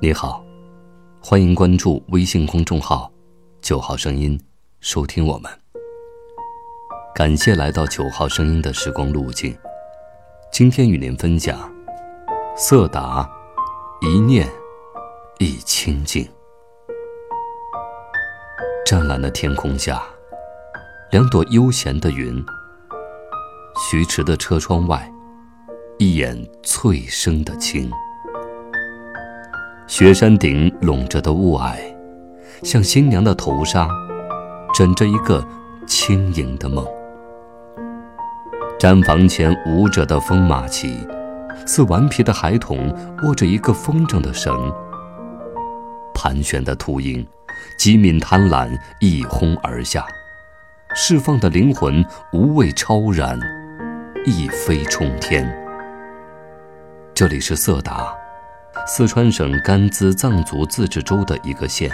你好，欢迎关注微信公众号九号声音，收听我们。感谢来到九号声音的时光路径，今天与您分享色达一念一清净。湛蓝的天空下。两朵悠闲的云。徐迟的车窗外，一眼翠生的青。雪山顶笼着的雾霭，像新娘的头纱，枕着一个轻盈的梦。毡房前舞着的风马旗，似顽皮的孩童握着一个风筝的绳。盘旋的秃鹰，机敏贪婪，一哄而下，释放的灵魂无畏超然。一飞冲天。这里是色达，四川省甘孜藏族自治州的一个县。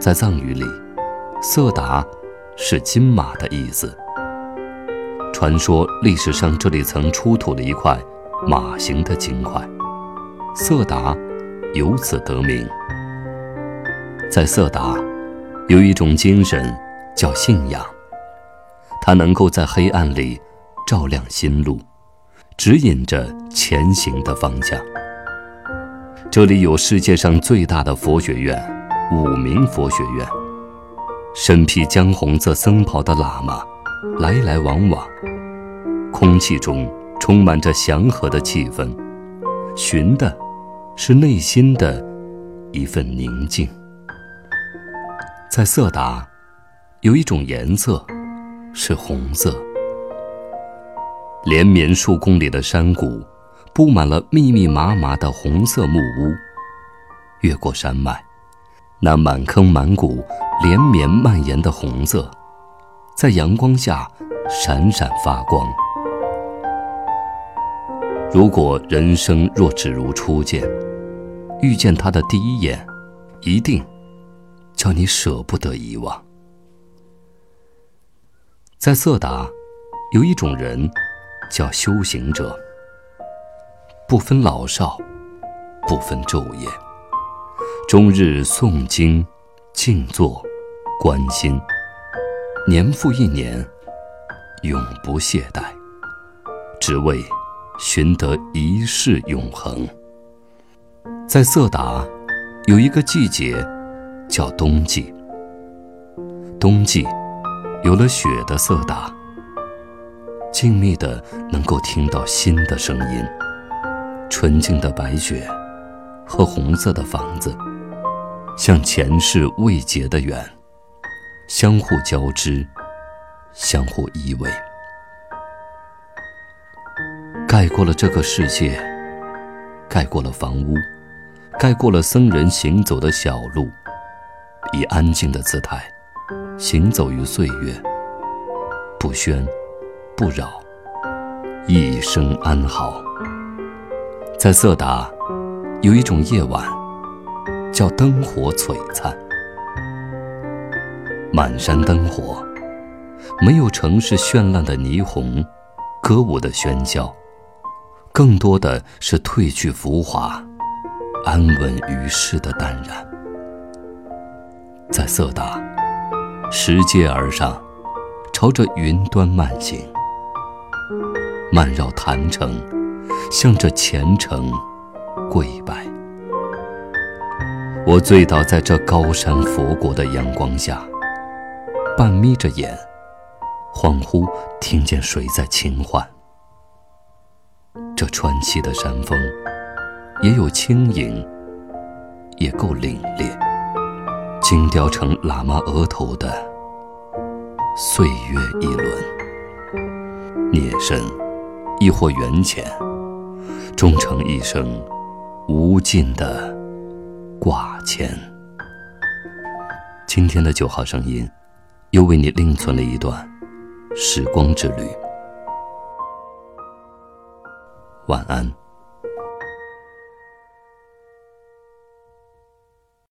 在藏语里，色达是金马的意思。传说历史上这里曾出土了一块马形的金块，色达由此得名。在色达，有一种精神叫信仰，它能够在黑暗里。照亮心路，指引着前行的方向。这里有世界上最大的佛学院——五明佛学院。身披姜红色僧袍的喇嘛来来往往，空气中充满着祥和的气氛，寻的是内心的一份宁静。在色达，有一种颜色是红色。连绵数公里的山谷，布满了密密麻麻的红色木屋。越过山脉，那满坑满谷、连绵蔓延的红色，在阳光下闪闪发光。如果人生若只如初见，遇见他的第一眼，一定叫你舍不得遗忘。在色达，有一种人。叫修行者，不分老少，不分昼夜，终日诵经、静坐、观心，年复一年，永不懈怠，只为寻得一世永恒。在色达，有一个季节叫冬季，冬季有了雪的色达。静谧的，能够听到心的声音。纯净的白雪，和红色的房子，像前世未结的缘，相互交织，相互依偎，盖过了这个世界，盖过了房屋，盖过了僧人行走的小路，以安静的姿态，行走于岁月，不喧。不扰，一生安好。在色达，有一种夜晚，叫灯火璀璨。满山灯火，没有城市绚烂的霓虹、歌舞的喧嚣，更多的是褪去浮华、安稳于世的淡然。在色达，拾阶而上，朝着云端漫行。慢绕坛城，向着虔诚跪拜。我醉倒在这高山佛国的阳光下，半眯着眼，恍惚听见谁在轻唤。这川气的山峰，也有轻盈，也够凛冽。精雕成喇嘛额头的岁月一轮，孽深。亦或缘浅，终成一生无尽的挂牵。今天的九号声音，又为你另存了一段时光之旅。晚安。